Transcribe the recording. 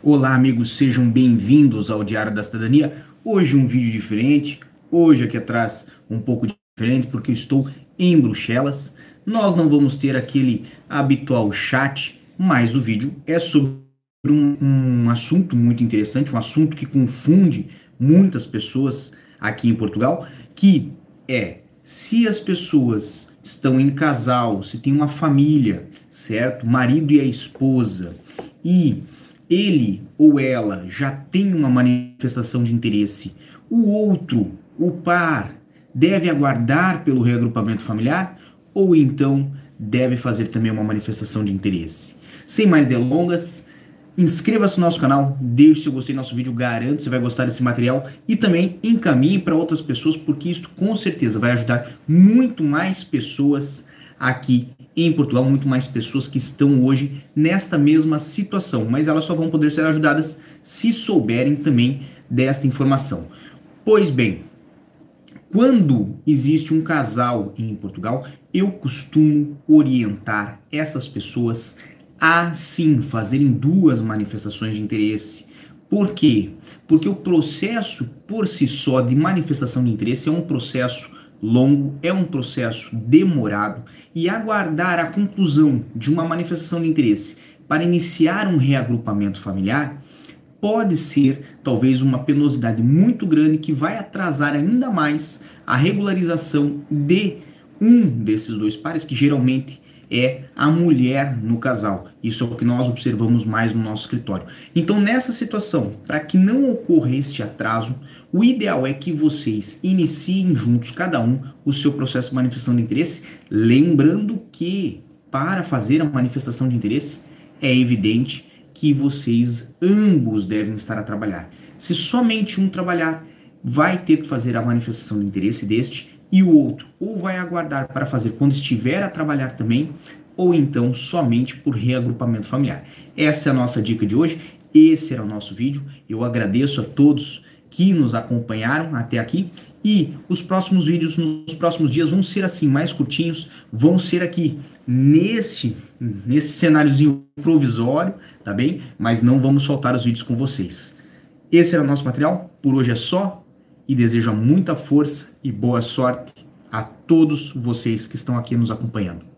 Olá, amigos, sejam bem-vindos ao Diário da Cidadania. Hoje um vídeo diferente, hoje aqui atrás um pouco diferente porque eu estou em Bruxelas. Nós não vamos ter aquele habitual chat, mas o vídeo é sobre um, um assunto muito interessante, um assunto que confunde muitas pessoas aqui em Portugal, que é se as pessoas estão em casal, se tem uma família, certo? Marido e a esposa, e ele ou ela já tem uma manifestação de interesse, o outro, o par, deve aguardar pelo reagrupamento familiar ou então deve fazer também uma manifestação de interesse. Sem mais delongas, inscreva-se no nosso canal, deixe seu gostei do nosso vídeo, garanto que você vai gostar desse material e também encaminhe para outras pessoas, porque isso com certeza vai ajudar muito mais pessoas aqui em Portugal, muito mais pessoas que estão hoje nesta mesma situação, mas elas só vão poder ser ajudadas se souberem também desta informação. Pois bem, quando existe um casal em Portugal, eu costumo orientar essas pessoas a sim fazerem duas manifestações de interesse. Por quê? Porque o processo por si só de manifestação de interesse é um processo longo, é um processo demorado e aguardar a conclusão de uma manifestação de interesse para iniciar um reagrupamento familiar pode ser talvez uma penosidade muito grande que vai atrasar ainda mais a regularização de um desses dois pares, que geralmente é a mulher no casal. Isso é o que nós observamos mais no nosso escritório. Então, nessa situação, para que não ocorra este atraso, o ideal é que vocês iniciem juntos, cada um, o seu processo de manifestação de interesse, lembrando que para fazer a manifestação de interesse é evidente que vocês ambos devem estar a trabalhar. Se somente um trabalhar, vai ter que fazer a manifestação de interesse deste e o outro ou vai aguardar para fazer quando estiver a trabalhar também, ou então somente por reagrupamento familiar. Essa é a nossa dica de hoje, esse era o nosso vídeo. Eu agradeço a todos que nos acompanharam até aqui e os próximos vídeos nos próximos dias vão ser assim mais curtinhos, vão ser aqui neste nesse cenáriozinho provisório, tá bem? Mas não vamos soltar os vídeos com vocês. Esse era o nosso material, por hoje é só e desejo muita força e boa sorte a todos vocês que estão aqui nos acompanhando.